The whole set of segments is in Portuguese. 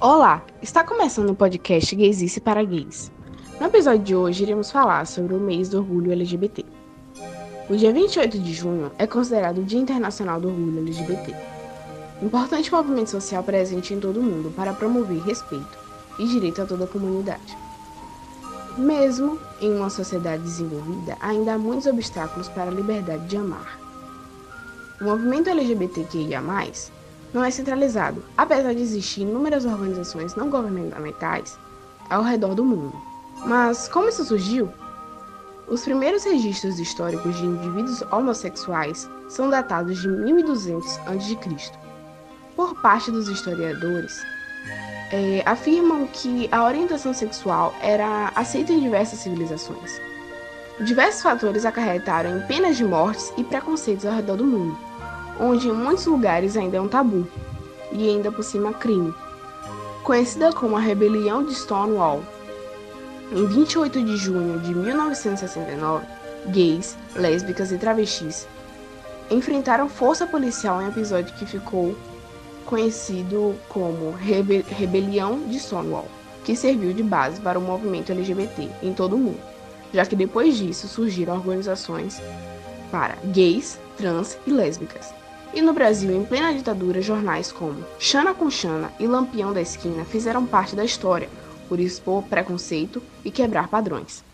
Olá, está começando o podcast Gaysice para Gays. No episódio de hoje iremos falar sobre o mês do orgulho LGBT. O dia 28 de junho é considerado o Dia Internacional do Orgulho LGBT. Importante movimento social presente em todo o mundo para promover respeito e direito a toda a comunidade. Mesmo em uma sociedade desenvolvida, ainda há muitos obstáculos para a liberdade de amar. O movimento LGBTQIA+, não é centralizado, apesar de existir inúmeras organizações não governamentais ao redor do mundo. Mas como isso surgiu? Os primeiros registros históricos de indivíduos homossexuais são datados de 1200 a.C. Por parte dos historiadores, é, afirmam que a orientação sexual era aceita em diversas civilizações. Diversos fatores acarretaram em penas de mortes e preconceitos ao redor do mundo, onde em muitos lugares ainda é um tabu, e ainda por cima crime. Conhecida como a Rebelião de Stonewall. Em 28 de junho de 1969, gays, lésbicas e travestis enfrentaram força policial em episódio que ficou conhecido como Rebe Rebelião de Stonewall, que serviu de base para o movimento LGBT em todo o mundo, já que depois disso surgiram organizações para gays, trans e lésbicas. E no Brasil, em plena ditadura, jornais como Xana com Xana e Lampião da Esquina fizeram parte da história, por expor preconceito e quebrar padrões.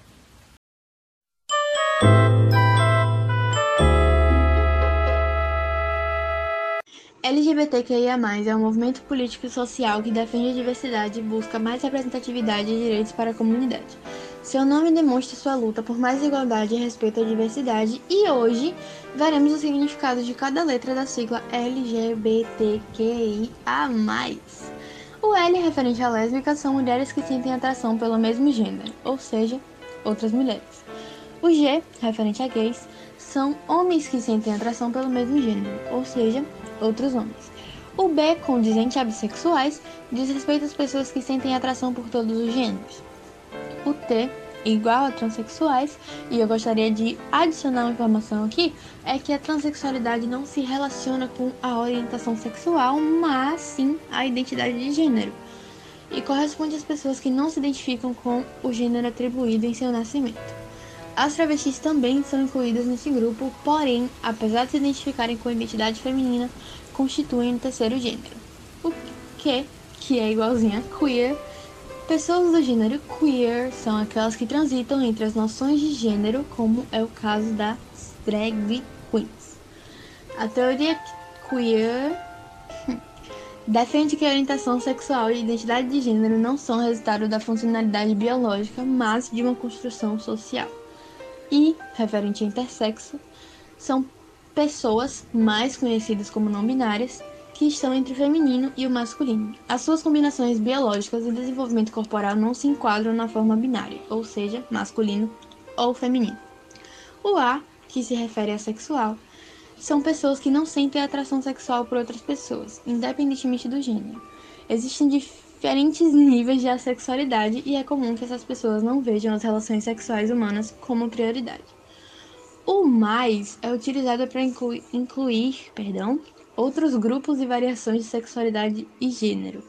LGBTQIA+, é um movimento político e social que defende a diversidade e busca mais representatividade e direitos para a comunidade. Seu nome demonstra sua luta por mais igualdade e respeito à diversidade e hoje veremos o significado de cada letra da sigla LGBTQIA+. O L referente a lésbicas são mulheres que sentem atração pelo mesmo gênero, ou seja, outras mulheres. O G, referente a gays, são homens que sentem atração pelo mesmo gênero, ou seja, outros homens. O B, condizente a bissexuais, diz respeito às pessoas que sentem atração por todos os gêneros. O T, igual a transexuais, e eu gostaria de adicionar uma informação aqui, é que a transexualidade não se relaciona com a orientação sexual, mas sim a identidade de gênero. E corresponde às pessoas que não se identificam com o gênero atribuído em seu nascimento. As travestis também são incluídas nesse grupo, porém, apesar de se identificarem com a identidade feminina, constituem um terceiro gênero. O que, que é igualzinho a queer. Pessoas do gênero queer são aquelas que transitam entre as noções de gênero, como é o caso das drag queens. A teoria queer defende que a orientação sexual e identidade de gênero não são resultado da funcionalidade biológica, mas de uma construção social e, referente a intersexo, são pessoas mais conhecidas como não binárias que estão entre o feminino e o masculino. As suas combinações biológicas e desenvolvimento corporal não se enquadram na forma binária, ou seja, masculino ou feminino. O A, que se refere a sexual, são pessoas que não sentem atração sexual por outras pessoas, independentemente do gênero. Existem diferentes níveis de assexualidade e é comum que essas pessoas não vejam as relações sexuais humanas como prioridade. O mais é utilizado para incluir, incluir perdão, outros grupos e variações de sexualidade e gênero.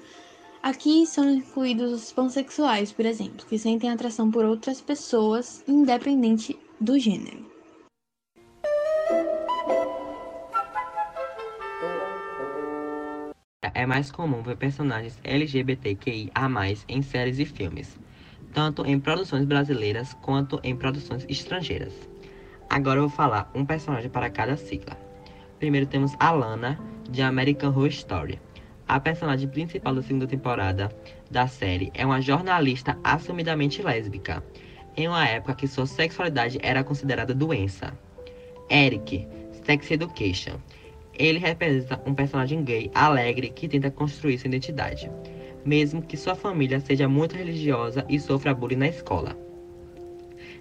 Aqui são incluídos os pansexuais, por exemplo, que sentem atração por outras pessoas, independente do gênero. é mais comum ver personagens LGBTQIA+, em séries e filmes, tanto em produções brasileiras quanto em produções estrangeiras. Agora eu vou falar um personagem para cada sigla. Primeiro temos Alana, de American Horror Story. A personagem principal da segunda temporada da série é uma jornalista assumidamente lésbica, em uma época que sua sexualidade era considerada doença. Eric, Sex Education ele representa um personagem gay alegre que tenta construir sua identidade, mesmo que sua família seja muito religiosa e sofra bullying na escola.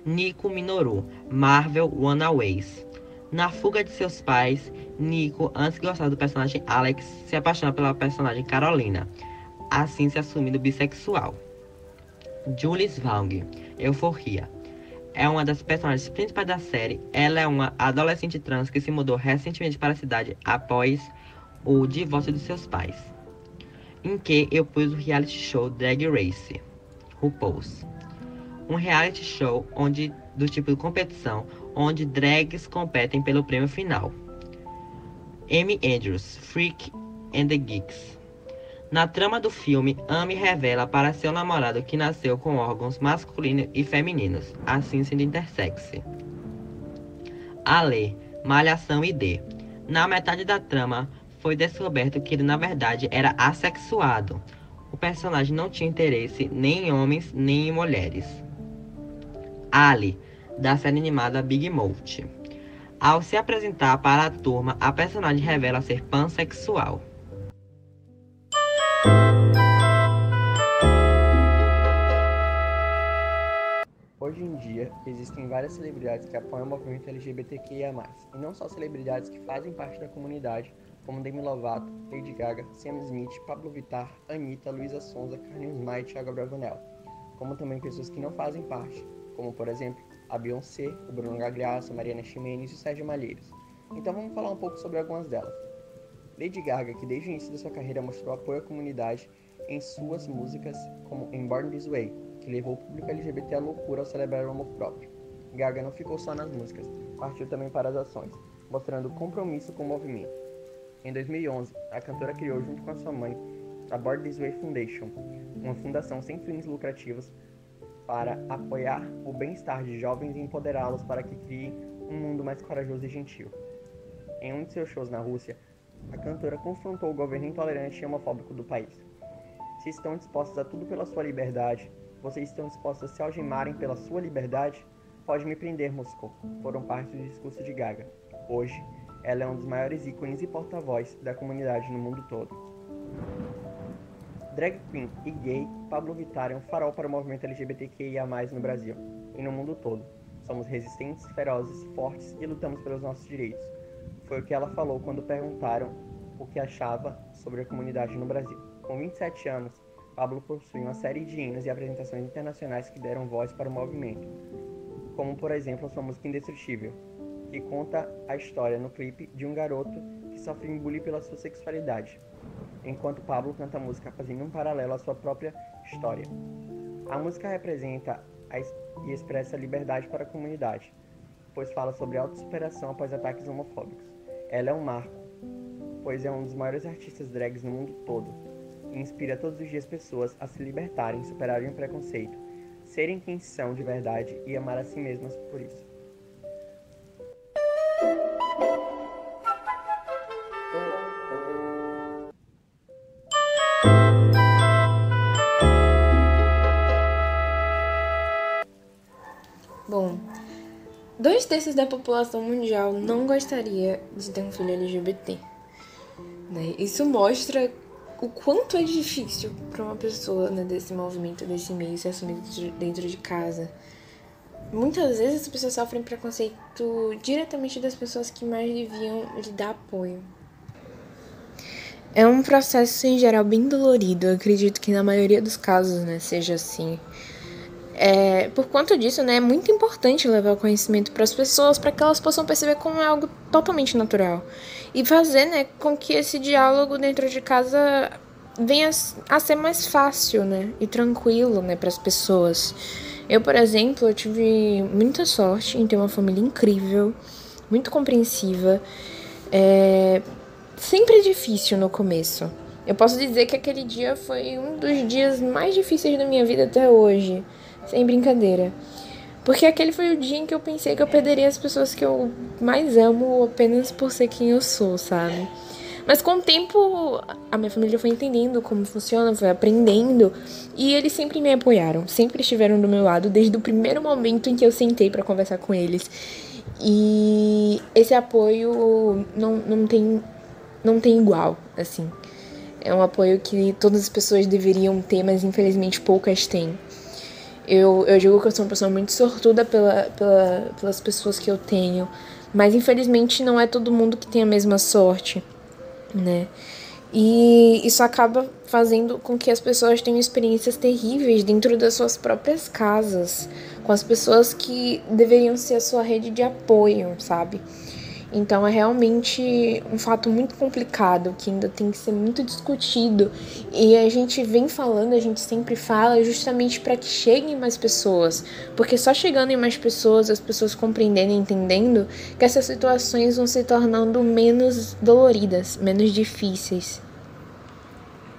Nico Minoru, Marvel Runaways. Na fuga de seus pais, Nico, antes de gostar do personagem Alex, se apaixona pela personagem Carolina, assim se assumindo bissexual. Julie Vang, Euforia é uma das personagens principais da série. Ela é uma adolescente trans que se mudou recentemente para a cidade após o divórcio de seus pais. em que eu pus o reality show Drag Race, RuPaul's. Um reality show onde, do tipo de competição, onde drags competem pelo prêmio final. Amy Andrews, Freak and the Geeks. Na trama do filme, Amy revela para seu namorado que nasceu com órgãos masculinos e femininos, assim sendo intersexe. Ale, Malhação e D. Na metade da trama, foi descoberto que ele na verdade era assexuado. O personagem não tinha interesse nem em homens nem em mulheres. Ali, da série animada Big Mouth. Ao se apresentar para a turma, a personagem revela ser pansexual. Hoje em dia, existem várias celebridades que apoiam o movimento LGBTQIA+, e não só celebridades que fazem parte da comunidade, como Demi Lovato, Lady Gaga, Sam Smith, Pablo Vittar, Anitta, Luísa Sonza, Carlinhos Maia e Thiago Bravanel, como também pessoas que não fazem parte, como por exemplo a Beyoncé, o Bruno Gagliasso, Mariana Ximenes e o Sérgio Malheiros. Então vamos falar um pouco sobre algumas delas. Lady Gaga, que desde o início da sua carreira mostrou apoio à comunidade em suas músicas, como em Born This Way, que levou o público LGBT à loucura ao celebrar o amor próprio. Gaga não ficou só nas músicas, partiu também para as ações, mostrando compromisso com o movimento. Em 2011, a cantora criou junto com a sua mãe a Board This Way Foundation, uma fundação sem fins lucrativos para apoiar o bem-estar de jovens e empoderá-los para que criem um mundo mais corajoso e gentil. Em um de seus shows na Rússia, a cantora confrontou o governo intolerante e homofóbico do país. Se estão dispostos a tudo pela sua liberdade, vocês estão dispostos a se algemarem pela sua liberdade? Pode me prender, Moscou. Foram parte do discurso de Gaga. Hoje, ela é um dos maiores ícones e porta-voz da comunidade no mundo todo. Drag queen e gay, Pablo Vittar é um farol para o movimento LGBTQIA+, no Brasil e no mundo todo. Somos resistentes, ferozes, fortes e lutamos pelos nossos direitos. Foi o que ela falou quando perguntaram o que achava sobre a comunidade no Brasil. Com 27 anos, Pablo possui uma série de hinos e apresentações internacionais que deram voz para o movimento, como por exemplo a sua música Indestrutível, que conta a história no clipe de um garoto que sofre bullying pela sua sexualidade, enquanto Pablo canta a música fazendo um paralelo à sua própria história. A música representa e expressa liberdade para a comunidade, pois fala sobre autossuperação após ataques homofóbicos. Ela é um marco, pois é um dos maiores artistas drags no mundo todo e inspira todos os dias pessoas a se libertarem, superarem o preconceito, serem quem são de verdade e amar a si mesmas por isso. Dois terços da população mundial não gostaria de ter um filho LGBT. Né? Isso mostra o quanto é difícil para uma pessoa né, desse movimento, desse meio, se assumir dentro de casa. Muitas vezes as pessoas sofrem preconceito diretamente das pessoas que mais deviam lhe dar apoio. É um processo, em geral, bem dolorido. Eu acredito que na maioria dos casos né, seja assim. É, por conta disso, né, é muito importante levar o conhecimento para as pessoas para que elas possam perceber como é algo totalmente natural e fazer né, com que esse diálogo dentro de casa venha a ser mais fácil né, e tranquilo né, para as pessoas. Eu, por exemplo, eu tive muita sorte em ter uma família incrível, muito compreensiva. É, sempre difícil no começo. Eu posso dizer que aquele dia foi um dos dias mais difíceis da minha vida até hoje. Sem brincadeira. Porque aquele foi o dia em que eu pensei que eu perderia as pessoas que eu mais amo apenas por ser quem eu sou, sabe? Mas com o tempo, a minha família foi entendendo como funciona, foi aprendendo, e eles sempre me apoiaram, sempre estiveram do meu lado desde o primeiro momento em que eu sentei para conversar com eles. E esse apoio não, não tem não tem igual, assim. É um apoio que todas as pessoas deveriam ter, mas infelizmente poucas têm. Eu, eu digo que eu sou uma pessoa muito sortuda pela, pela, pelas pessoas que eu tenho, mas infelizmente não é todo mundo que tem a mesma sorte, né? E isso acaba fazendo com que as pessoas tenham experiências terríveis dentro das suas próprias casas, com as pessoas que deveriam ser a sua rede de apoio, sabe? Então é realmente um fato muito complicado que ainda tem que ser muito discutido e a gente vem falando, a gente sempre fala justamente para que cheguem mais pessoas, porque só chegando em mais pessoas, as pessoas compreendendo e entendendo que essas situações vão se tornando menos doloridas, menos difíceis.